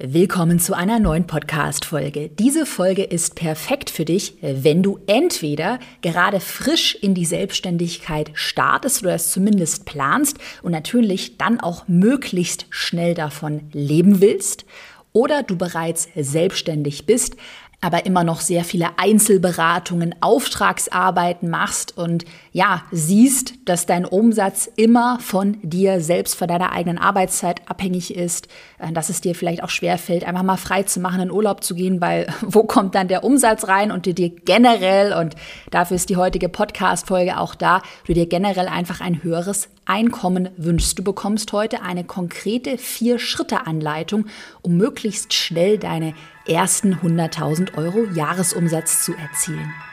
Willkommen zu einer neuen Podcast-Folge. Diese Folge ist perfekt für dich, wenn du entweder gerade frisch in die Selbstständigkeit startest oder es zumindest planst und natürlich dann auch möglichst schnell davon leben willst oder du bereits selbstständig bist, aber immer noch sehr viele Einzelberatungen, Auftragsarbeiten machst und ja, siehst, dass dein Umsatz immer von dir selbst, von deiner eigenen Arbeitszeit abhängig ist, äh, dass es dir vielleicht auch schwerfällt, einfach mal frei zu machen, in Urlaub zu gehen, weil wo kommt dann der Umsatz rein und du dir generell, und dafür ist die heutige Podcast-Folge auch da, du dir generell einfach ein höheres Einkommen wünschst. Du bekommst heute eine konkrete Vier-Schritte-Anleitung, um möglichst schnell deine ersten 100.000 Euro Jahresumsatz zu erzielen.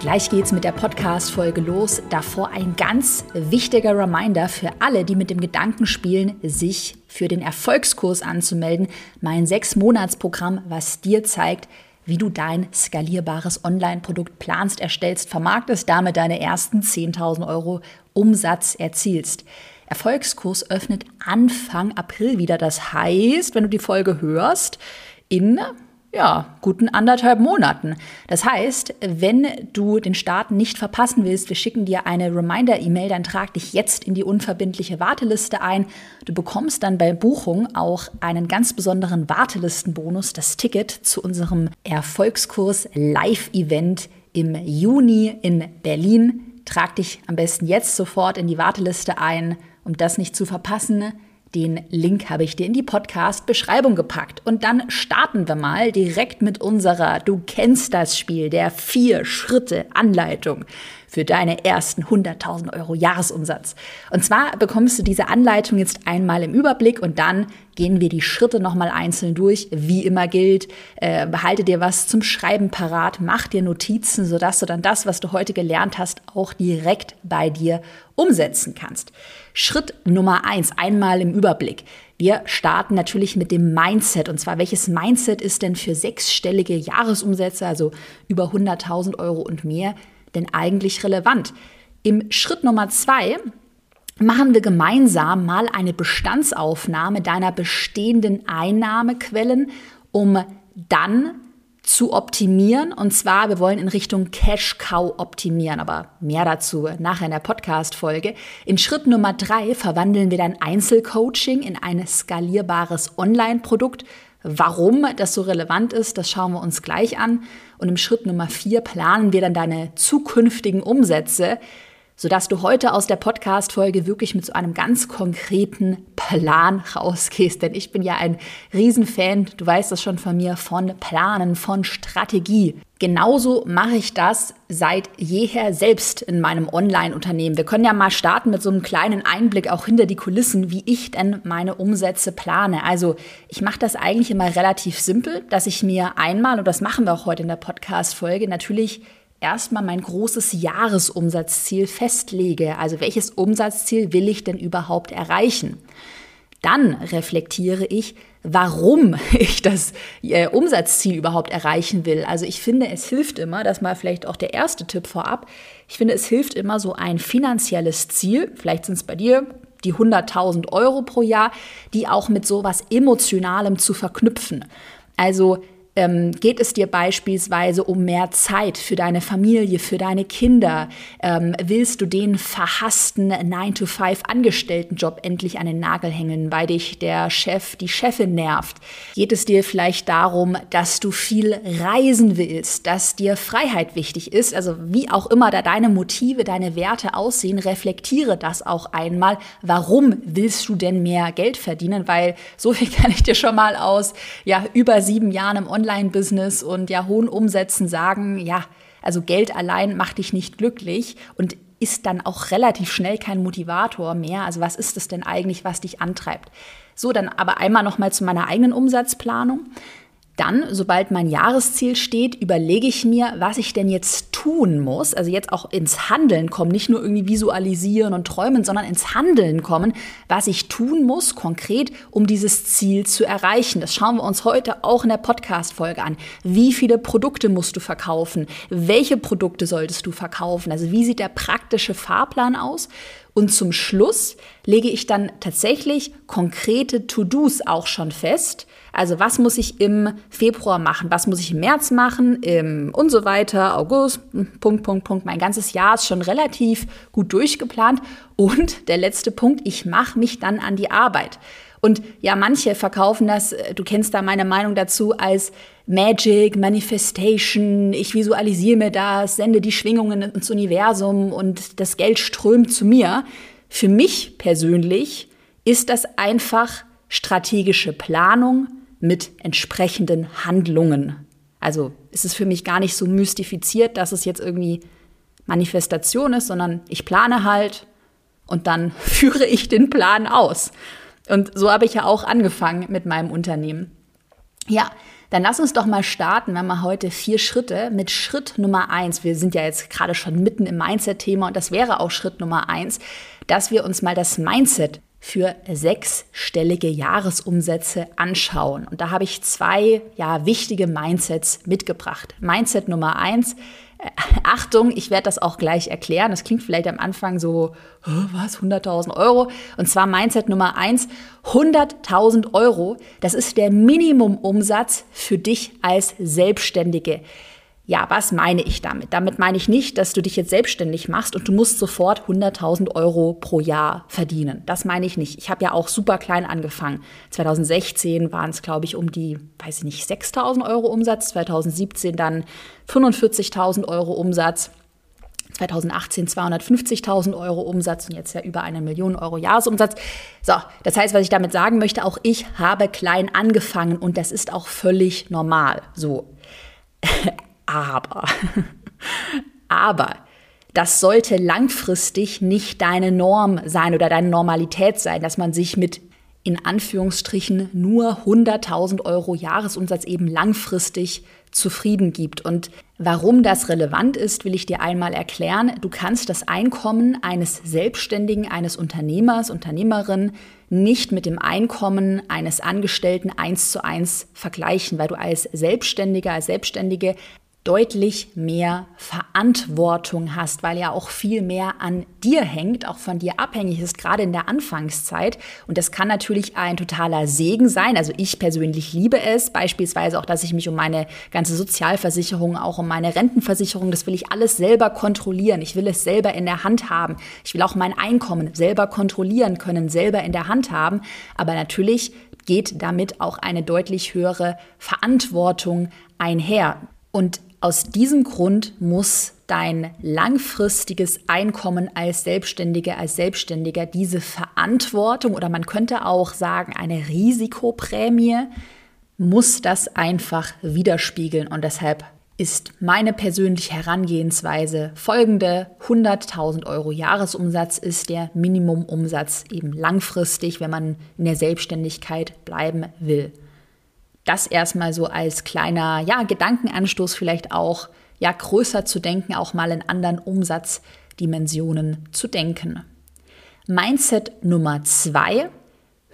Gleich geht's mit der Podcast-Folge los. Davor ein ganz wichtiger Reminder für alle, die mit dem Gedanken spielen, sich für den Erfolgskurs anzumelden. Mein Sechs-Monats-Programm, was dir zeigt, wie du dein skalierbares Online-Produkt planst, erstellst, vermarktest, damit deine ersten 10.000 Euro Umsatz erzielst. Erfolgskurs öffnet Anfang April wieder. Das heißt, wenn du die Folge hörst, in ja, guten anderthalb Monaten. Das heißt, wenn du den Start nicht verpassen willst, wir schicken dir eine Reminder-E-Mail, dann trag dich jetzt in die unverbindliche Warteliste ein. Du bekommst dann bei Buchung auch einen ganz besonderen Wartelistenbonus, das Ticket zu unserem Erfolgskurs Live-Event im Juni in Berlin. Trag dich am besten jetzt sofort in die Warteliste ein, um das nicht zu verpassen. Den Link habe ich dir in die Podcast-Beschreibung gepackt. Und dann starten wir mal direkt mit unserer Du kennst das Spiel, der Vier-Schritte-Anleitung für deine ersten 100.000 Euro Jahresumsatz. Und zwar bekommst du diese Anleitung jetzt einmal im Überblick und dann gehen wir die Schritte nochmal einzeln durch. Wie immer gilt, äh, behalte dir was zum Schreiben parat, mach dir Notizen, sodass du dann das, was du heute gelernt hast, auch direkt bei dir umsetzen kannst. Schritt Nummer eins, einmal im Überblick. Wir starten natürlich mit dem Mindset. Und zwar, welches Mindset ist denn für sechsstellige Jahresumsätze, also über 100.000 Euro und mehr, denn eigentlich relevant? Im Schritt Nummer zwei machen wir gemeinsam mal eine Bestandsaufnahme deiner bestehenden Einnahmequellen, um dann zu optimieren. Und zwar, wir wollen in Richtung Cash Cow optimieren, aber mehr dazu nachher in der Podcast-Folge. In Schritt Nummer drei verwandeln wir dein Einzelcoaching in ein skalierbares Online-Produkt. Warum das so relevant ist, das schauen wir uns gleich an. Und im Schritt Nummer vier planen wir dann deine zukünftigen Umsätze, sodass du heute aus der Podcast-Folge wirklich mit so einem ganz konkreten Plan rausgehst. Denn ich bin ja ein Riesenfan, du weißt das schon von mir, von Planen, von Strategie. Genauso mache ich das seit jeher selbst in meinem Online-Unternehmen. Wir können ja mal starten mit so einem kleinen Einblick auch hinter die Kulissen, wie ich denn meine Umsätze plane. Also ich mache das eigentlich immer relativ simpel, dass ich mir einmal, und das machen wir auch heute in der Podcast-Folge, natürlich erstmal mein großes Jahresumsatzziel festlege. Also welches Umsatzziel will ich denn überhaupt erreichen? Dann reflektiere ich, warum ich das äh, Umsatzziel überhaupt erreichen will. Also ich finde, es hilft immer, das mal vielleicht auch der erste Tipp vorab, ich finde, es hilft immer so ein finanzielles Ziel, vielleicht sind es bei dir die 100.000 Euro pro Jahr, die auch mit sowas Emotionalem zu verknüpfen. Also ähm, geht es dir beispielsweise um mehr Zeit für deine Familie, für deine Kinder? Ähm, willst du den verhassten 9-to-5-Angestelltenjob endlich an den Nagel hängen, weil dich der Chef, die Chefin nervt? Geht es dir vielleicht darum, dass du viel reisen willst, dass dir Freiheit wichtig ist? Also wie auch immer da deine Motive, deine Werte aussehen, reflektiere das auch einmal. Warum willst du denn mehr Geld verdienen? Weil so viel kann ich dir schon mal aus ja, über sieben Jahren im Online Online-Business und ja hohen Umsätzen sagen, ja, also Geld allein macht dich nicht glücklich und ist dann auch relativ schnell kein Motivator mehr. Also was ist es denn eigentlich, was dich antreibt? So, dann aber einmal noch mal zu meiner eigenen Umsatzplanung. Dann, sobald mein Jahresziel steht, überlege ich mir, was ich denn jetzt tun muss. Also jetzt auch ins Handeln kommen, nicht nur irgendwie visualisieren und träumen, sondern ins Handeln kommen, was ich tun muss konkret, um dieses Ziel zu erreichen. Das schauen wir uns heute auch in der Podcast-Folge an. Wie viele Produkte musst du verkaufen? Welche Produkte solltest du verkaufen? Also wie sieht der praktische Fahrplan aus? Und zum Schluss lege ich dann tatsächlich konkrete To-Dos auch schon fest also was muss ich im Februar machen, was muss ich im März machen im, und so weiter, August, Punkt, Punkt, Punkt. Mein ganzes Jahr ist schon relativ gut durchgeplant. Und der letzte Punkt, ich mache mich dann an die Arbeit. Und ja, manche verkaufen das, äh, du kennst da meine Meinung dazu, als Magic, Manifestation, ich visualisiere mir das, sende die Schwingungen ins Universum und das Geld strömt zu mir. Für mich persönlich ist das einfach strategische Planung, mit entsprechenden Handlungen. Also ist es für mich gar nicht so mystifiziert, dass es jetzt irgendwie Manifestation ist, sondern ich plane halt und dann führe ich den Plan aus. Und so habe ich ja auch angefangen mit meinem Unternehmen. Ja, dann lass uns doch mal starten. Wir haben mal heute vier Schritte mit Schritt Nummer eins. Wir sind ja jetzt gerade schon mitten im Mindset-Thema und das wäre auch Schritt Nummer eins, dass wir uns mal das Mindset für sechsstellige Jahresumsätze anschauen. Und da habe ich zwei ja, wichtige Mindsets mitgebracht. Mindset Nummer eins, äh, Achtung, ich werde das auch gleich erklären. Das klingt vielleicht am Anfang so, was, 100.000 Euro? Und zwar Mindset Nummer eins, 100.000 Euro, das ist der Minimumumsatz für dich als Selbstständige. Ja, was meine ich damit? Damit meine ich nicht, dass du dich jetzt selbstständig machst und du musst sofort 100.000 Euro pro Jahr verdienen. Das meine ich nicht. Ich habe ja auch super klein angefangen. 2016 waren es, glaube ich, um die, weiß ich nicht, 6.000 Euro Umsatz. 2017 dann 45.000 Euro Umsatz. 2018 250.000 Euro Umsatz und jetzt ja über eine Million Euro Jahresumsatz. So, das heißt, was ich damit sagen möchte, auch ich habe klein angefangen und das ist auch völlig normal. So. Aber, aber, das sollte langfristig nicht deine Norm sein oder deine Normalität sein, dass man sich mit in Anführungsstrichen nur 100.000 Euro Jahresumsatz eben langfristig zufrieden gibt. Und warum das relevant ist, will ich dir einmal erklären. Du kannst das Einkommen eines Selbstständigen, eines Unternehmers, Unternehmerin nicht mit dem Einkommen eines Angestellten eins zu eins vergleichen, weil du als Selbstständiger, als Selbstständige deutlich mehr Verantwortung hast, weil ja auch viel mehr an dir hängt, auch von dir abhängig ist, gerade in der Anfangszeit. Und das kann natürlich ein totaler Segen sein. Also ich persönlich liebe es, beispielsweise auch, dass ich mich um meine ganze Sozialversicherung, auch um meine Rentenversicherung, das will ich alles selber kontrollieren. Ich will es selber in der Hand haben. Ich will auch mein Einkommen selber kontrollieren können, selber in der Hand haben. Aber natürlich geht damit auch eine deutlich höhere Verantwortung einher. Und aus diesem Grund muss dein langfristiges Einkommen als Selbstständige, als Selbstständiger diese Verantwortung oder man könnte auch sagen eine Risikoprämie, muss das einfach widerspiegeln. Und deshalb ist meine persönliche Herangehensweise folgende. 100.000 Euro Jahresumsatz ist der Minimumumsatz eben langfristig, wenn man in der Selbstständigkeit bleiben will das erstmal so als kleiner ja, Gedankenanstoß vielleicht auch, ja, größer zu denken, auch mal in anderen Umsatzdimensionen zu denken. Mindset Nummer zwei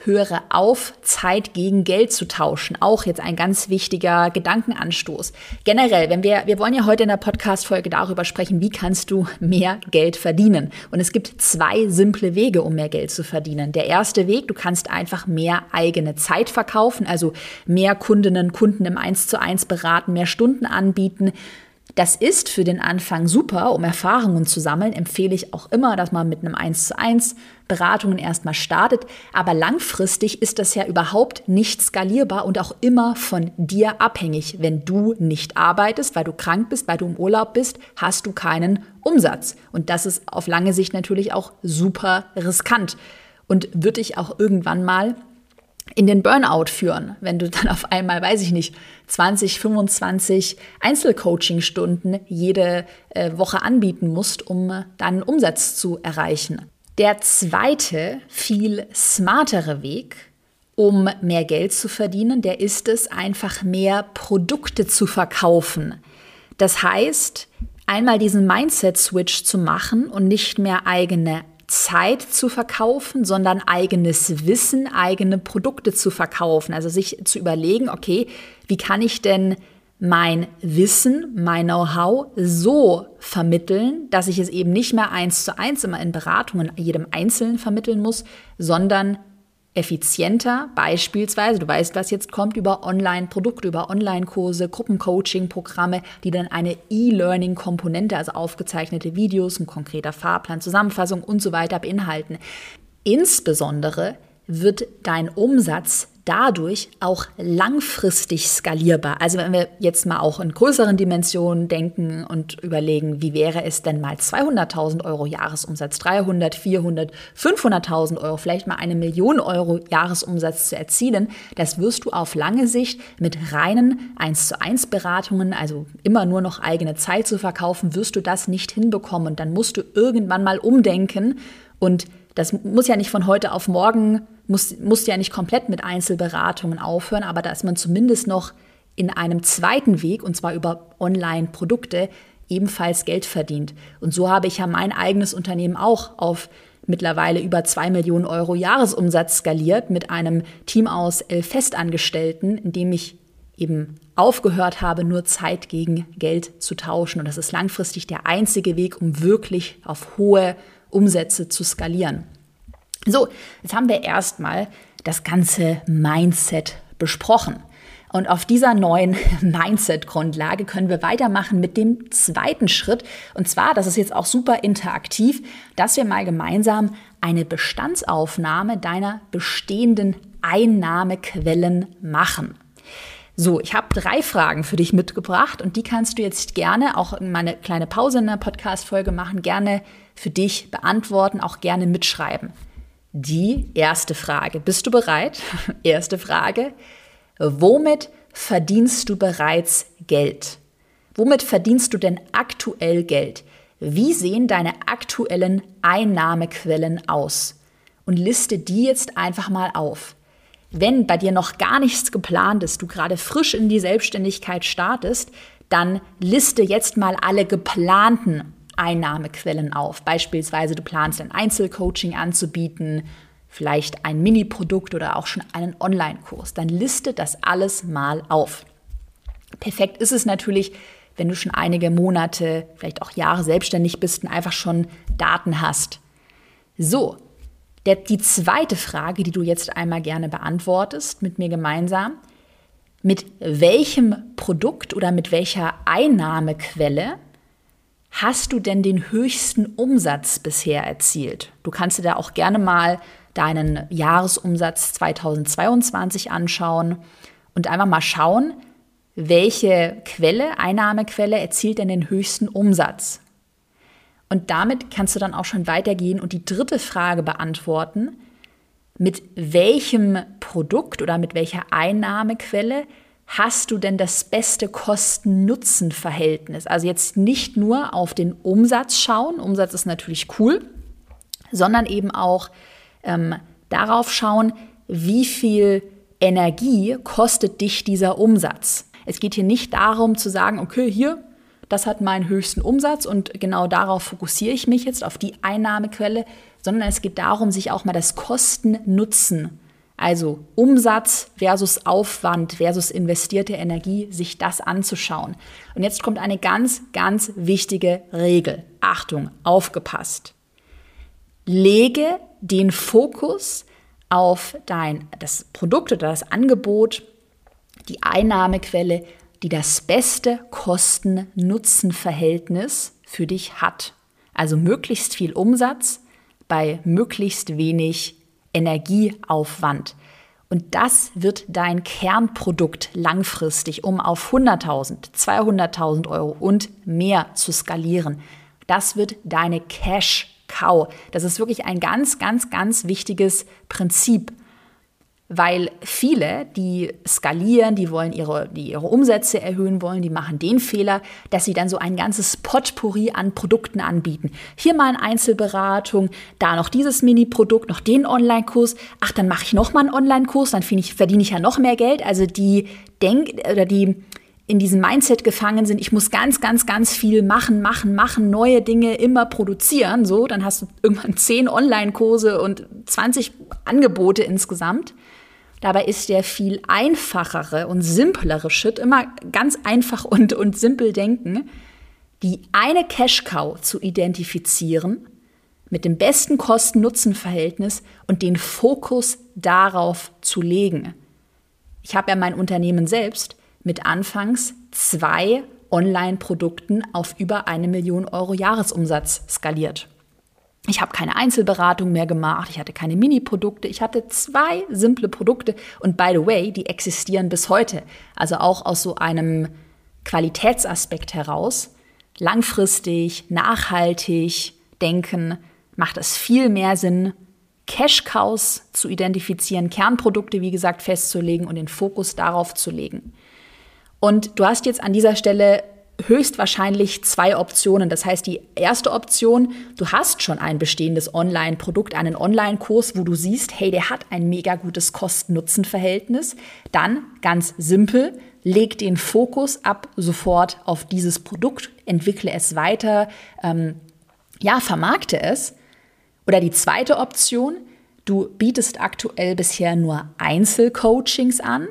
höre auf, Zeit gegen Geld zu tauschen. Auch jetzt ein ganz wichtiger Gedankenanstoß. Generell, wenn wir, wir wollen ja heute in der Podcast-Folge darüber sprechen, wie kannst du mehr Geld verdienen? Und es gibt zwei simple Wege, um mehr Geld zu verdienen. Der erste Weg, du kannst einfach mehr eigene Zeit verkaufen, also mehr Kundinnen, Kunden im 1 zu 1 beraten, mehr Stunden anbieten. Das ist für den Anfang super, um Erfahrungen zu sammeln. Empfehle ich auch immer, dass man mit einem 1 zu 1 Beratungen erstmal startet. Aber langfristig ist das ja überhaupt nicht skalierbar und auch immer von dir abhängig. Wenn du nicht arbeitest, weil du krank bist, weil du im Urlaub bist, hast du keinen Umsatz. Und das ist auf lange Sicht natürlich auch super riskant und wird dich auch irgendwann mal in den Burnout führen, wenn du dann auf einmal, weiß ich nicht, 20, 25 Einzelcoaching-Stunden jede äh, Woche anbieten musst, um äh, deinen Umsatz zu erreichen. Der zweite, viel smartere Weg, um mehr Geld zu verdienen, der ist es, einfach mehr Produkte zu verkaufen. Das heißt, einmal diesen Mindset-Switch zu machen und nicht mehr eigene Zeit zu verkaufen, sondern eigenes Wissen, eigene Produkte zu verkaufen. Also sich zu überlegen, okay, wie kann ich denn mein Wissen, mein Know-how so vermitteln, dass ich es eben nicht mehr eins zu eins immer in Beratungen jedem Einzelnen vermitteln muss, sondern effizienter, beispielsweise, du weißt, was jetzt kommt, über Online-Produkte, über Online-Kurse, Gruppencoaching-Programme, die dann eine E-Learning-Komponente, also aufgezeichnete Videos, ein konkreter Fahrplan, Zusammenfassung und so weiter beinhalten. Insbesondere wird dein Umsatz dadurch auch langfristig skalierbar. Also wenn wir jetzt mal auch in größeren Dimensionen denken und überlegen, wie wäre es denn mal 200.000 Euro Jahresumsatz, 300, 400, 500.000 Euro, vielleicht mal eine Million Euro Jahresumsatz zu erzielen, das wirst du auf lange Sicht mit reinen 1 zu 1 Beratungen, also immer nur noch eigene Zeit zu verkaufen, wirst du das nicht hinbekommen und dann musst du irgendwann mal umdenken und das muss ja nicht von heute auf morgen muss, musst ja nicht komplett mit Einzelberatungen aufhören, aber da ist man zumindest noch in einem zweiten Weg, und zwar über Online-Produkte, ebenfalls Geld verdient. Und so habe ich ja mein eigenes Unternehmen auch auf mittlerweile über zwei Millionen Euro Jahresumsatz skaliert mit einem Team aus elf Festangestellten, in dem ich eben aufgehört habe, nur Zeit gegen Geld zu tauschen. Und das ist langfristig der einzige Weg, um wirklich auf hohe Umsätze zu skalieren. So, jetzt haben wir erstmal das ganze Mindset besprochen. Und auf dieser neuen Mindset-Grundlage können wir weitermachen mit dem zweiten Schritt. Und zwar, das ist jetzt auch super interaktiv, dass wir mal gemeinsam eine Bestandsaufnahme deiner bestehenden Einnahmequellen machen. So, ich habe drei Fragen für dich mitgebracht und die kannst du jetzt gerne auch in meine kleine Pause in der Podcast-Folge machen, gerne für dich beantworten, auch gerne mitschreiben die erste Frage. Bist du bereit? erste Frage. Womit verdienst du bereits Geld? Womit verdienst du denn aktuell Geld? Wie sehen deine aktuellen Einnahmequellen aus? Und liste die jetzt einfach mal auf. Wenn bei dir noch gar nichts geplant ist, du gerade frisch in die Selbstständigkeit startest, dann liste jetzt mal alle geplanten Einnahmequellen auf. Beispielsweise du planst ein Einzelcoaching anzubieten, vielleicht ein Mini-Produkt oder auch schon einen Online-Kurs. Dann liste das alles mal auf. Perfekt ist es natürlich, wenn du schon einige Monate, vielleicht auch Jahre selbstständig bist und einfach schon Daten hast. So, der, die zweite Frage, die du jetzt einmal gerne beantwortest mit mir gemeinsam, mit welchem Produkt oder mit welcher Einnahmequelle hast du denn den höchsten Umsatz bisher erzielt? Du kannst dir da auch gerne mal deinen Jahresumsatz 2022 anschauen und einfach mal schauen, welche Quelle, Einnahmequelle erzielt denn den höchsten Umsatz? Und damit kannst du dann auch schon weitergehen und die dritte Frage beantworten, mit welchem Produkt oder mit welcher Einnahmequelle hast du denn das beste Kosten-Nutzen-Verhältnis? Also jetzt nicht nur auf den Umsatz schauen, Umsatz ist natürlich cool, sondern eben auch ähm, darauf schauen, wie viel Energie kostet dich dieser Umsatz. Es geht hier nicht darum zu sagen, okay, hier, das hat meinen höchsten Umsatz und genau darauf fokussiere ich mich jetzt, auf die Einnahmequelle, sondern es geht darum, sich auch mal das Kosten-Nutzen also Umsatz versus Aufwand versus investierte Energie, sich das anzuschauen. Und jetzt kommt eine ganz, ganz wichtige Regel. Achtung, aufgepasst. Lege den Fokus auf dein, das Produkt oder das Angebot, die Einnahmequelle, die das beste Kosten-Nutzen-Verhältnis für dich hat. Also möglichst viel Umsatz bei möglichst wenig Energieaufwand. Und das wird dein Kernprodukt langfristig, um auf 100.000, 200.000 Euro und mehr zu skalieren. Das wird deine Cash Cow. Das ist wirklich ein ganz, ganz, ganz wichtiges Prinzip. Weil viele, die skalieren, die wollen ihre, die ihre Umsätze erhöhen wollen, die machen den Fehler, dass sie dann so ein ganzes Potpourri an Produkten anbieten. Hier mal eine Einzelberatung, da noch dieses Mini-Produkt, noch den Online-Kurs. Ach, dann mache ich noch mal einen Online-Kurs, dann ich, verdiene ich ja noch mehr Geld. Also die denk oder die in diesem Mindset gefangen sind, ich muss ganz, ganz, ganz viel machen, machen, machen, neue Dinge immer produzieren, so, dann hast du irgendwann zehn Online-Kurse und 20 Angebote insgesamt. Dabei ist der viel einfachere und simplere Shit immer ganz einfach und, und simpel denken, die eine Cash-Cow zu identifizieren mit dem besten Kosten-Nutzen-Verhältnis und den Fokus darauf zu legen. Ich habe ja mein Unternehmen selbst mit anfangs zwei Online-Produkten auf über eine Million Euro Jahresumsatz skaliert. Ich habe keine Einzelberatung mehr gemacht, ich hatte keine Mini-Produkte, ich hatte zwei simple Produkte und by the way, die existieren bis heute. Also auch aus so einem Qualitätsaspekt heraus, langfristig, nachhaltig denken, macht es viel mehr Sinn, Cash-Cows zu identifizieren, Kernprodukte, wie gesagt, festzulegen und den Fokus darauf zu legen. Und du hast jetzt an dieser Stelle höchstwahrscheinlich zwei Optionen. Das heißt, die erste Option, du hast schon ein bestehendes Online-Produkt, einen Online-Kurs, wo du siehst, hey, der hat ein mega gutes Kosten-Nutzen-Verhältnis. Dann ganz simpel, leg den Fokus ab sofort auf dieses Produkt, entwickle es weiter, ähm, ja, vermarkte es. Oder die zweite Option, du bietest aktuell bisher nur Einzelcoachings an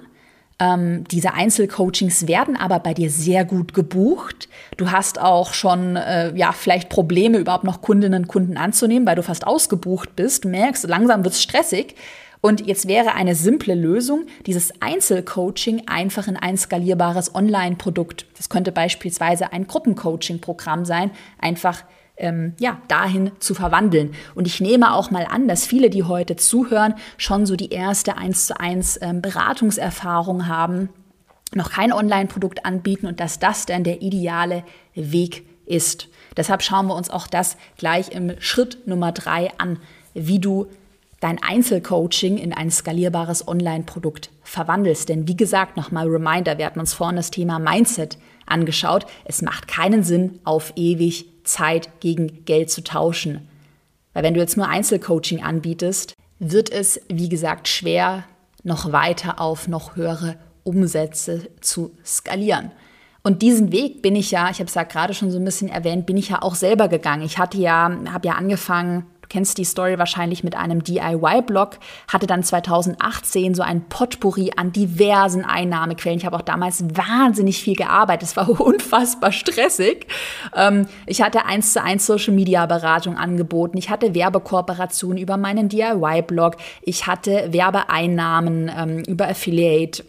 ähm, diese Einzelcoachings werden aber bei dir sehr gut gebucht. Du hast auch schon, äh, ja, vielleicht Probleme, überhaupt noch Kundinnen und Kunden anzunehmen, weil du fast ausgebucht bist. Merkst, langsam wird es stressig. Und jetzt wäre eine simple Lösung, dieses Einzelcoaching einfach in ein skalierbares Online-Produkt. Das könnte beispielsweise ein Gruppencoaching-Programm sein, einfach ähm, ja, dahin zu verwandeln. Und ich nehme auch mal an, dass viele, die heute zuhören, schon so die erste 1 zu 1 ähm, Beratungserfahrung haben, noch kein Online-Produkt anbieten und dass das dann der ideale Weg ist. Deshalb schauen wir uns auch das gleich im Schritt Nummer drei an, wie du dein Einzelcoaching in ein skalierbares Online-Produkt verwandelst. Denn wie gesagt, nochmal Reminder, wir hatten uns vorhin das Thema Mindset angeschaut. Es macht keinen Sinn, auf ewig Zeit gegen Geld zu tauschen. Weil wenn du jetzt nur Einzelcoaching anbietest, wird es, wie gesagt, schwer, noch weiter auf noch höhere Umsätze zu skalieren. Und diesen Weg bin ich ja, ich habe es ja gerade schon so ein bisschen erwähnt, bin ich ja auch selber gegangen. Ich hatte ja, habe ja angefangen kennst die Story wahrscheinlich mit einem DIY-Blog, hatte dann 2018 so ein Potpourri an diversen Einnahmequellen. Ich habe auch damals wahnsinnig viel gearbeitet. Es war unfassbar stressig. Ähm, ich hatte eins zu eins Social Media Beratung angeboten. Ich hatte Werbekooperationen über meinen DIY-Blog. Ich hatte Werbeeinnahmen ähm, über Affiliate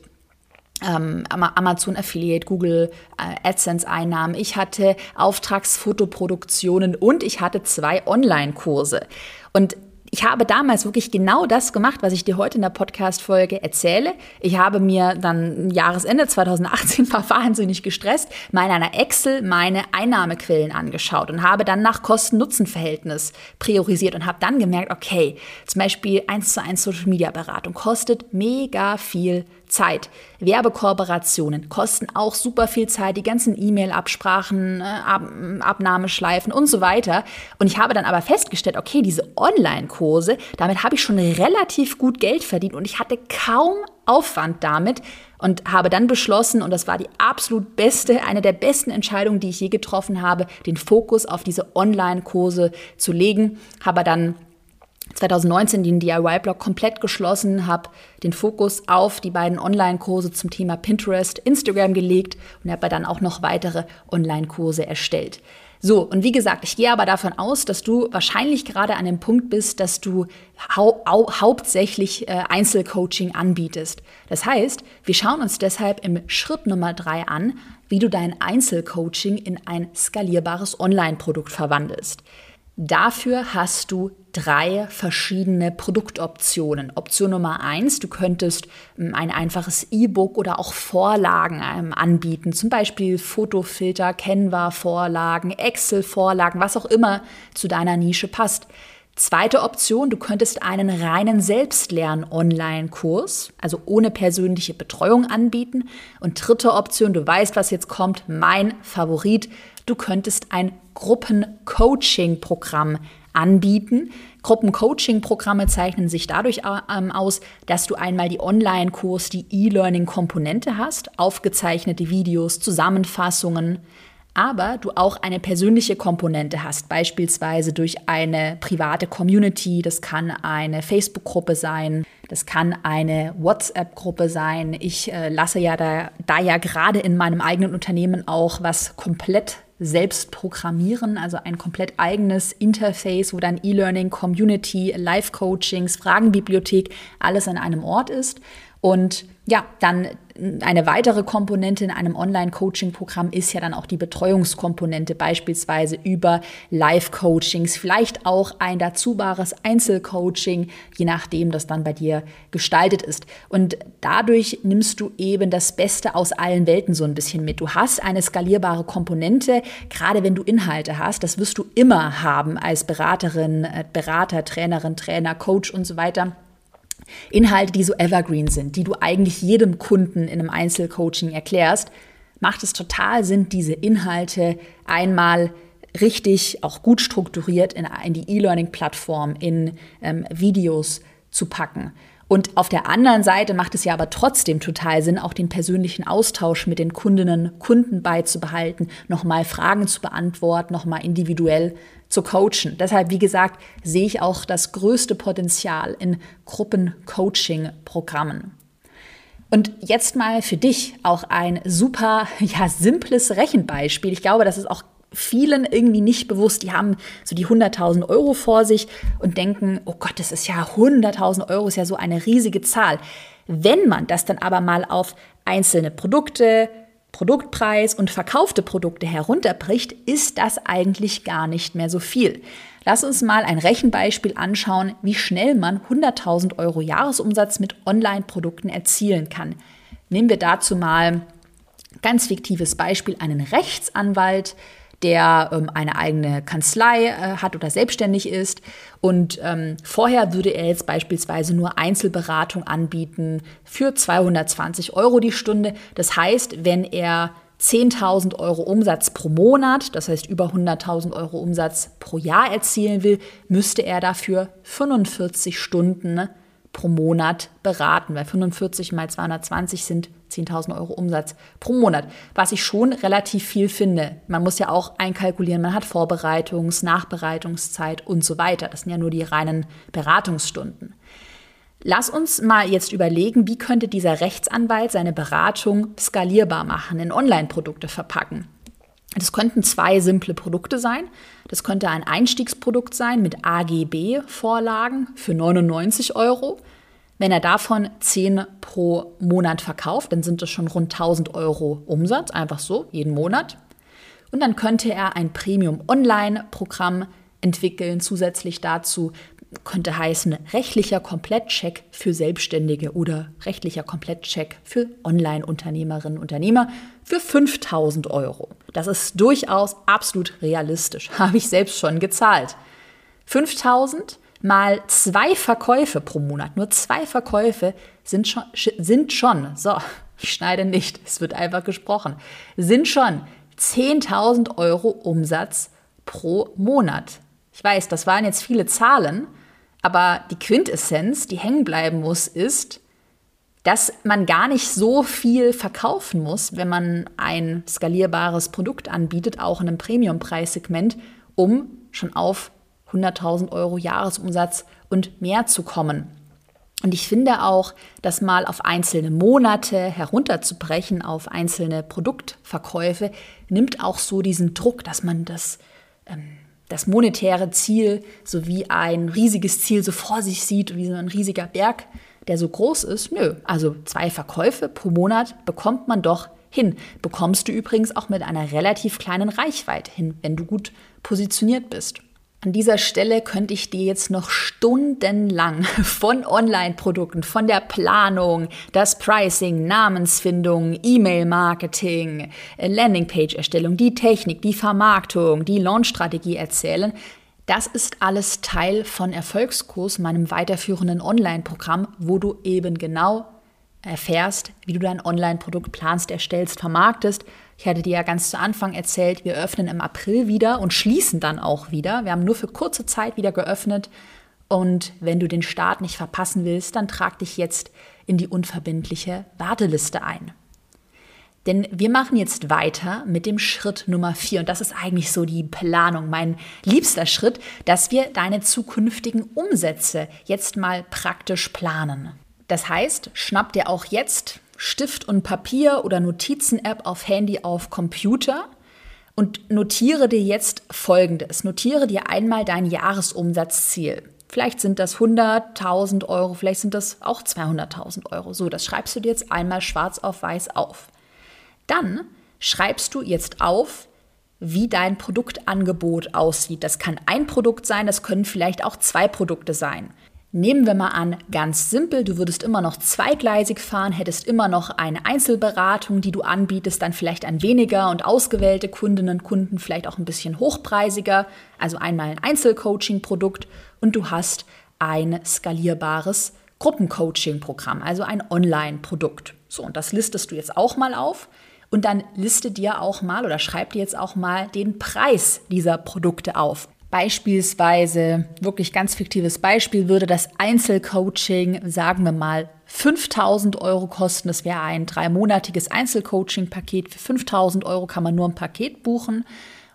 Amazon Affiliate, Google äh, AdSense Einnahmen. Ich hatte Auftragsfotoproduktionen und ich hatte zwei Online-Kurse. Und ich habe damals wirklich genau das gemacht, was ich dir heute in der Podcast-Folge erzähle. Ich habe mir dann Jahresende 2018 war wahnsinnig gestresst, mal in einer Excel meine Einnahmequellen angeschaut und habe dann nach Kosten-Nutzen-Verhältnis priorisiert und habe dann gemerkt, okay, zum Beispiel 1 zu 1 Social Media Beratung kostet mega viel Zeit. Werbekooperationen kosten auch super viel Zeit, die ganzen E-Mail-Absprachen, äh, Ab Abnahmeschleifen und so weiter. Und ich habe dann aber festgestellt, okay, diese Online-Kurse, damit habe ich schon relativ gut Geld verdient und ich hatte kaum Aufwand damit und habe dann beschlossen, und das war die absolut beste, eine der besten Entscheidungen, die ich je getroffen habe, den Fokus auf diese Online-Kurse zu legen, habe dann 2019 den DIY-Blog komplett geschlossen, habe den Fokus auf die beiden Online-Kurse zum Thema Pinterest, Instagram gelegt und habe dann auch noch weitere Online-Kurse erstellt. So, und wie gesagt, ich gehe aber davon aus, dass du wahrscheinlich gerade an dem Punkt bist, dass du hau hauptsächlich äh, Einzelcoaching anbietest. Das heißt, wir schauen uns deshalb im Schritt Nummer drei an, wie du dein Einzelcoaching in ein skalierbares Online-Produkt verwandelst. Dafür hast du drei verschiedene Produktoptionen. Option Nummer eins, du könntest ähm, ein einfaches E-Book oder auch Vorlagen ähm, anbieten, zum Beispiel Fotofilter, Canva-Vorlagen, Excel-Vorlagen, was auch immer zu deiner Nische passt. Zweite Option, du könntest einen reinen Selbstlern-Online-Kurs, also ohne persönliche Betreuung anbieten. Und dritte Option, du weißt, was jetzt kommt, mein Favorit, du könntest ein Gruppencoaching-Programm anbieten. Gruppencoaching-Programme zeichnen sich dadurch ähm, aus, dass du einmal die Online-Kurs, die E-Learning-Komponente hast, aufgezeichnete Videos, Zusammenfassungen, aber du auch eine persönliche Komponente hast, beispielsweise durch eine private Community, das kann eine Facebook-Gruppe sein, das kann eine WhatsApp-Gruppe sein. Ich äh, lasse ja da, da ja gerade in meinem eigenen Unternehmen auch was komplett selbst programmieren, also ein komplett eigenes Interface, wo dann E-Learning, Community, Live-Coachings, Fragenbibliothek alles an einem Ort ist. Und ja, dann eine weitere Komponente in einem Online-Coaching-Programm ist ja dann auch die Betreuungskomponente, beispielsweise über Live-Coachings, vielleicht auch ein dazubares Einzelcoaching, je nachdem das dann bei dir gestaltet ist. Und dadurch nimmst du eben das Beste aus allen Welten so ein bisschen mit. Du hast eine skalierbare Komponente, gerade wenn du Inhalte hast, das wirst du immer haben als Beraterin, äh, Berater, Trainerin, Trainer, Coach und so weiter. Inhalte, die so evergreen sind, die du eigentlich jedem Kunden in einem Einzelcoaching erklärst, macht es total Sinn, diese Inhalte einmal richtig, auch gut strukturiert in, in die E-Learning-Plattform, in ähm, Videos zu packen. Und auf der anderen Seite macht es ja aber trotzdem total Sinn, auch den persönlichen Austausch mit den Kundinnen, Kunden beizubehalten, nochmal Fragen zu beantworten, nochmal individuell zu coachen. Deshalb, wie gesagt, sehe ich auch das größte Potenzial in Gruppencoaching-Programmen. Und jetzt mal für dich auch ein super, ja, simples Rechenbeispiel. Ich glaube, das ist auch vielen irgendwie nicht bewusst. Die haben so die 100.000 Euro vor sich und denken, oh Gott, das ist ja 100.000 Euro, ist ja so eine riesige Zahl. Wenn man das dann aber mal auf einzelne Produkte, Produktpreis und verkaufte Produkte herunterbricht, ist das eigentlich gar nicht mehr so viel. Lass uns mal ein Rechenbeispiel anschauen, wie schnell man 100.000 Euro Jahresumsatz mit Online-Produkten erzielen kann. Nehmen wir dazu mal ganz fiktives Beispiel einen Rechtsanwalt, der ähm, eine eigene Kanzlei äh, hat oder selbstständig ist. Und ähm, vorher würde er jetzt beispielsweise nur Einzelberatung anbieten für 220 Euro die Stunde. Das heißt, wenn er 10.000 Euro Umsatz pro Monat, das heißt über 100.000 Euro Umsatz pro Jahr erzielen will, müsste er dafür 45 Stunden pro Monat beraten, weil 45 mal 220 sind 10.000 Euro Umsatz pro Monat, was ich schon relativ viel finde. Man muss ja auch einkalkulieren, man hat Vorbereitungs-, Nachbereitungszeit und so weiter. Das sind ja nur die reinen Beratungsstunden. Lass uns mal jetzt überlegen, wie könnte dieser Rechtsanwalt seine Beratung skalierbar machen, in Online-Produkte verpacken. Das könnten zwei simple Produkte sein. Das könnte ein Einstiegsprodukt sein mit AGB-Vorlagen für 99 Euro. Wenn er davon 10 pro Monat verkauft, dann sind das schon rund 1000 Euro Umsatz, einfach so, jeden Monat. Und dann könnte er ein Premium-Online-Programm entwickeln, zusätzlich dazu könnte heißen rechtlicher Komplettcheck für Selbstständige oder rechtlicher Komplettcheck für Online-Unternehmerinnen und Unternehmer für 5000 Euro. Das ist durchaus absolut realistisch, habe ich selbst schon gezahlt. 5000 mal zwei Verkäufe pro Monat, nur zwei Verkäufe sind schon, sind schon, so, ich schneide nicht, es wird einfach gesprochen, sind schon 10.000 Euro Umsatz pro Monat. Ich weiß, das waren jetzt viele Zahlen, aber die Quintessenz, die hängen bleiben muss, ist, dass man gar nicht so viel verkaufen muss, wenn man ein skalierbares Produkt anbietet, auch in einem Premium-Preissegment, um schon auf 100.000 Euro Jahresumsatz und mehr zu kommen. Und ich finde auch, das mal auf einzelne Monate herunterzubrechen, auf einzelne Produktverkäufe, nimmt auch so diesen Druck, dass man das, ähm, das monetäre Ziel so wie ein riesiges Ziel so vor sich sieht, wie so ein riesiger Berg, der so groß ist. Nö, also zwei Verkäufe pro Monat bekommt man doch hin. Bekommst du übrigens auch mit einer relativ kleinen Reichweite hin, wenn du gut positioniert bist. An dieser Stelle könnte ich dir jetzt noch stundenlang von Online-Produkten, von der Planung, das Pricing, Namensfindung, E-Mail-Marketing, Landingpage-Erstellung, die Technik, die Vermarktung, die Launch-Strategie erzählen. Das ist alles Teil von Erfolgskurs, meinem weiterführenden Online-Programm, wo du eben genau erfährst, wie du dein Online-Produkt planst, erstellst, vermarktest. Ich hatte dir ja ganz zu Anfang erzählt, wir öffnen im April wieder und schließen dann auch wieder. Wir haben nur für kurze Zeit wieder geöffnet. Und wenn du den Start nicht verpassen willst, dann trag dich jetzt in die unverbindliche Warteliste ein. Denn wir machen jetzt weiter mit dem Schritt Nummer vier. Und das ist eigentlich so die Planung, mein liebster Schritt, dass wir deine zukünftigen Umsätze jetzt mal praktisch planen. Das heißt, schnapp dir auch jetzt Stift und Papier oder Notizen-App auf Handy, auf Computer und notiere dir jetzt Folgendes. Notiere dir einmal dein Jahresumsatzziel. Vielleicht sind das 100.000 Euro, vielleicht sind das auch 200.000 Euro. So, das schreibst du dir jetzt einmal schwarz auf weiß auf. Dann schreibst du jetzt auf, wie dein Produktangebot aussieht. Das kann ein Produkt sein, das können vielleicht auch zwei Produkte sein. Nehmen wir mal an, ganz simpel, du würdest immer noch zweigleisig fahren, hättest immer noch eine Einzelberatung, die du anbietest, dann vielleicht an weniger und ausgewählte Kundinnen und Kunden, vielleicht auch ein bisschen hochpreisiger, also einmal ein Einzelcoaching-Produkt und du hast ein skalierbares Gruppencoaching-Programm, also ein Online-Produkt. So, und das listest du jetzt auch mal auf. Und dann liste dir auch mal oder schreib dir jetzt auch mal den Preis dieser Produkte auf. Beispielsweise, wirklich ganz fiktives Beispiel, würde das Einzelcoaching, sagen wir mal, 5000 Euro kosten. Das wäre ein dreimonatiges Einzelcoaching-Paket. Für 5000 Euro kann man nur ein Paket buchen.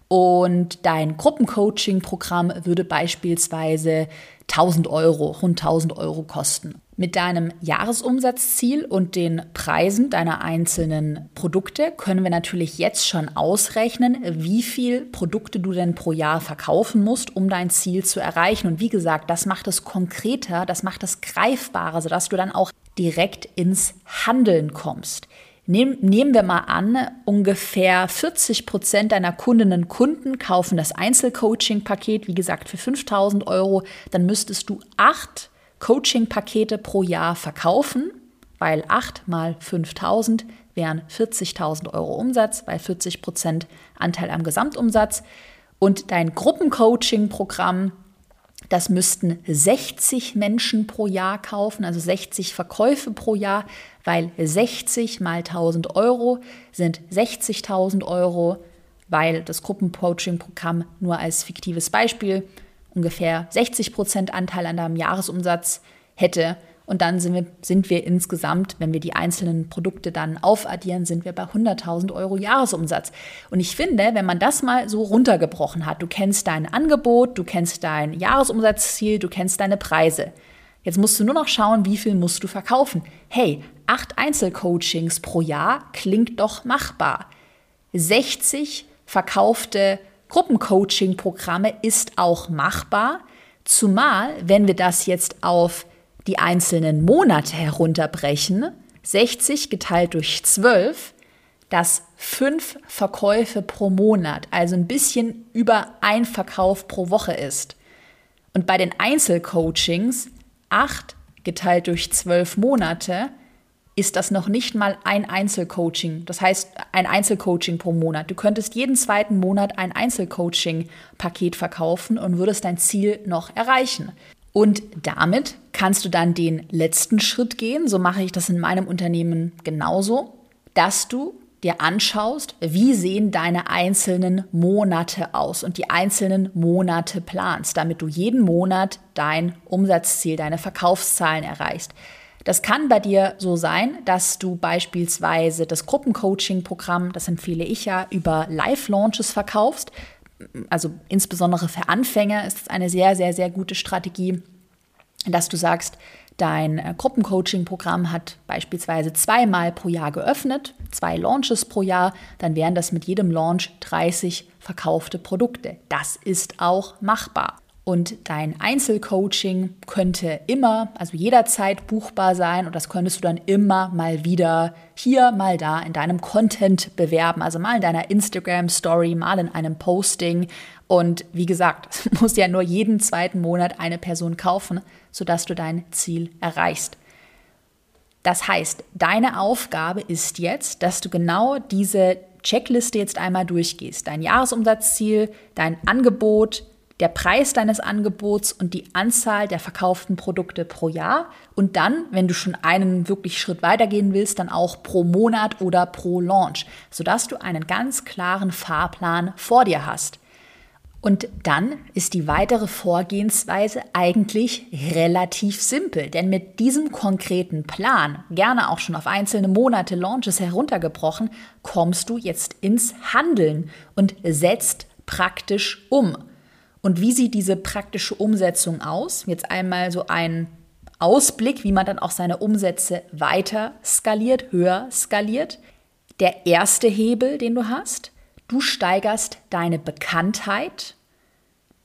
Und dein Gruppencoaching-Programm würde beispielsweise 1000 Euro, rund 1000 Euro kosten. Mit deinem Jahresumsatzziel und den Preisen deiner einzelnen Produkte können wir natürlich jetzt schon ausrechnen, wie viel Produkte du denn pro Jahr verkaufen musst, um dein Ziel zu erreichen. Und wie gesagt, das macht es konkreter, das macht es greifbarer, sodass du dann auch direkt ins Handeln kommst. Nehmen wir mal an, ungefähr 40 Prozent deiner Kundinnen und Kunden kaufen das Einzelcoaching-Paket, wie gesagt, für 5000 Euro. Dann müsstest du acht Coaching-Pakete pro Jahr verkaufen, weil 8 mal 5000 wären 40.000 Euro Umsatz, bei 40 Prozent Anteil am Gesamtumsatz. Und dein Gruppencoaching-Programm, das müssten 60 Menschen pro Jahr kaufen, also 60 Verkäufe pro Jahr, weil 60 mal 1000 Euro sind 60.000 Euro, weil das Gruppencoaching-Programm nur als fiktives Beispiel ungefähr 60 Prozent Anteil an deinem Jahresumsatz hätte. Und dann sind wir, sind wir insgesamt, wenn wir die einzelnen Produkte dann aufaddieren, sind wir bei 100.000 Euro Jahresumsatz. Und ich finde, wenn man das mal so runtergebrochen hat, du kennst dein Angebot, du kennst dein Jahresumsatzziel, du kennst deine Preise. Jetzt musst du nur noch schauen, wie viel musst du verkaufen. Hey, acht Einzelcoachings pro Jahr klingt doch machbar. 60 verkaufte Gruppencoaching-Programme ist auch machbar, zumal wenn wir das jetzt auf die einzelnen Monate herunterbrechen, 60 geteilt durch 12, das fünf Verkäufe pro Monat, also ein bisschen über ein Verkauf pro Woche ist. Und bei den Einzelcoachings 8 geteilt durch 12 Monate ist das noch nicht mal ein Einzelcoaching. Das heißt, ein Einzelcoaching pro Monat. Du könntest jeden zweiten Monat ein Einzelcoaching-Paket verkaufen und würdest dein Ziel noch erreichen. Und damit kannst du dann den letzten Schritt gehen, so mache ich das in meinem Unternehmen genauso, dass du dir anschaust, wie sehen deine einzelnen Monate aus und die einzelnen Monate planst, damit du jeden Monat dein Umsatzziel, deine Verkaufszahlen erreichst. Das kann bei dir so sein, dass du beispielsweise das Gruppencoaching-Programm, das empfehle ich ja, über Live-Launches verkaufst. Also insbesondere für Anfänger ist es eine sehr, sehr, sehr gute Strategie, dass du sagst, dein äh, Gruppencoaching-Programm hat beispielsweise zweimal pro Jahr geöffnet, zwei Launches pro Jahr, dann wären das mit jedem Launch 30 verkaufte Produkte. Das ist auch machbar. Und dein Einzelcoaching könnte immer, also jederzeit buchbar sein und das könntest du dann immer mal wieder hier, mal da in deinem Content bewerben. Also mal in deiner Instagram-Story, mal in einem Posting. Und wie gesagt, es muss ja nur jeden zweiten Monat eine Person kaufen, sodass du dein Ziel erreichst. Das heißt, deine Aufgabe ist jetzt, dass du genau diese Checkliste jetzt einmal durchgehst. Dein Jahresumsatzziel, dein Angebot, der Preis deines Angebots und die Anzahl der verkauften Produkte pro Jahr und dann, wenn du schon einen wirklich Schritt weitergehen willst, dann auch pro Monat oder pro Launch, sodass du einen ganz klaren Fahrplan vor dir hast. Und dann ist die weitere Vorgehensweise eigentlich relativ simpel, denn mit diesem konkreten Plan, gerne auch schon auf einzelne Monate Launches heruntergebrochen, kommst du jetzt ins Handeln und setzt praktisch um. Und wie sieht diese praktische Umsetzung aus? Jetzt einmal so ein Ausblick, wie man dann auch seine Umsätze weiter skaliert, höher skaliert. Der erste Hebel, den du hast, du steigerst deine Bekanntheit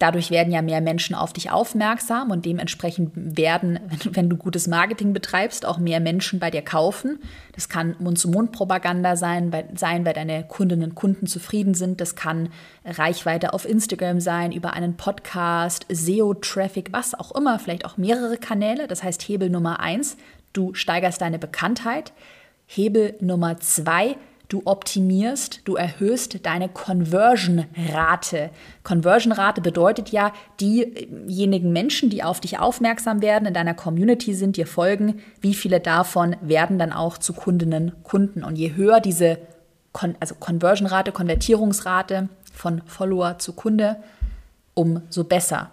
Dadurch werden ja mehr Menschen auf dich aufmerksam und dementsprechend werden, wenn du gutes Marketing betreibst, auch mehr Menschen bei dir kaufen. Das kann Mund-zu-Mund-Propaganda sein, sein, weil deine Kundinnen und Kunden zufrieden sind. Das kann Reichweite auf Instagram sein, über einen Podcast, SEO-Traffic, was auch immer, vielleicht auch mehrere Kanäle. Das heißt Hebel Nummer eins, du steigerst deine Bekanntheit. Hebel Nummer zwei, Du optimierst, du erhöhst deine Conversion-Rate. Conversion-Rate bedeutet ja, diejenigen Menschen, die auf dich aufmerksam werden, in deiner Community sind, dir folgen, wie viele davon werden dann auch zu Kundinnen, Kunden. Und je höher diese Con also Conversion-Rate, Konvertierungsrate von Follower zu Kunde, umso besser.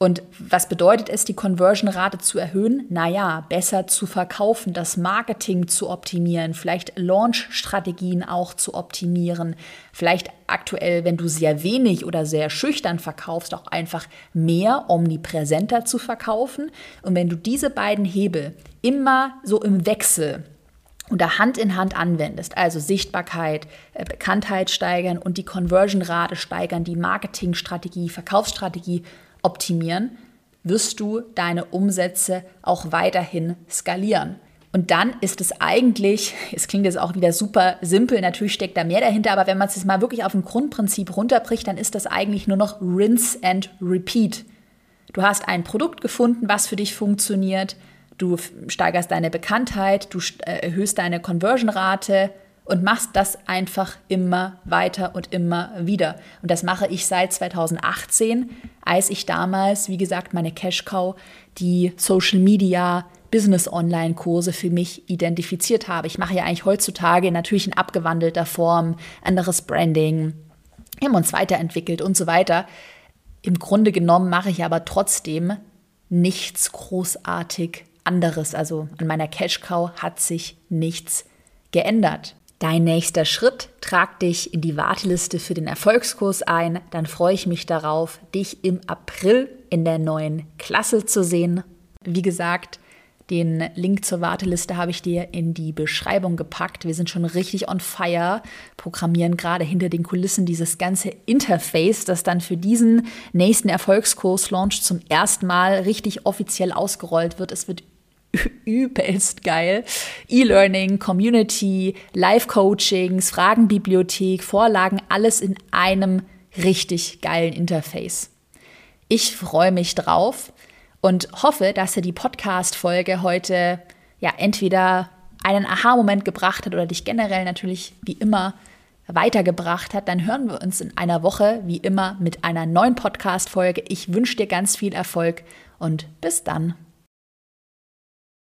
Und was bedeutet es, die Conversion-Rate zu erhöhen? Naja, besser zu verkaufen, das Marketing zu optimieren, vielleicht Launch-Strategien auch zu optimieren, vielleicht aktuell, wenn du sehr wenig oder sehr schüchtern verkaufst, auch einfach mehr omnipräsenter zu verkaufen. Und wenn du diese beiden Hebel immer so im Wechsel oder Hand in Hand anwendest, also Sichtbarkeit, äh, Bekanntheit steigern und die Conversion-Rate steigern, die Marketingstrategie, Verkaufsstrategie optimieren, wirst du deine Umsätze auch weiterhin skalieren. Und dann ist es eigentlich, es klingt jetzt auch wieder super simpel, natürlich steckt da mehr dahinter, aber wenn man es jetzt mal wirklich auf ein Grundprinzip runterbricht, dann ist das eigentlich nur noch Rinse and Repeat. Du hast ein Produkt gefunden, was für dich funktioniert, du steigerst deine Bekanntheit, du äh, erhöhst deine Conversion-Rate, und machst das einfach immer weiter und immer wieder. Und das mache ich seit 2018, als ich damals, wie gesagt, meine Cash Cow, die Social Media Business Online Kurse für mich identifiziert habe. Ich mache ja eigentlich heutzutage natürlich in abgewandelter Form anderes Branding. Haben uns weiterentwickelt und so weiter. Im Grunde genommen mache ich aber trotzdem nichts großartig anderes. Also an meiner Cash Cow hat sich nichts geändert. Dein nächster Schritt, trag dich in die Warteliste für den Erfolgskurs ein. Dann freue ich mich darauf, dich im April in der neuen Klasse zu sehen. Wie gesagt, den Link zur Warteliste habe ich dir in die Beschreibung gepackt. Wir sind schon richtig on fire, programmieren gerade hinter den Kulissen dieses ganze Interface, das dann für diesen nächsten Erfolgskurs-Launch zum ersten Mal richtig offiziell ausgerollt wird. Es wird übelst geil. E-Learning, Community, Live-Coachings, Fragenbibliothek, Vorlagen, alles in einem richtig geilen Interface. Ich freue mich drauf und hoffe, dass dir die Podcast-Folge heute ja entweder einen Aha-Moment gebracht hat oder dich generell natürlich wie immer weitergebracht hat, dann hören wir uns in einer Woche wie immer mit einer neuen Podcast-Folge. Ich wünsche dir ganz viel Erfolg und bis dann.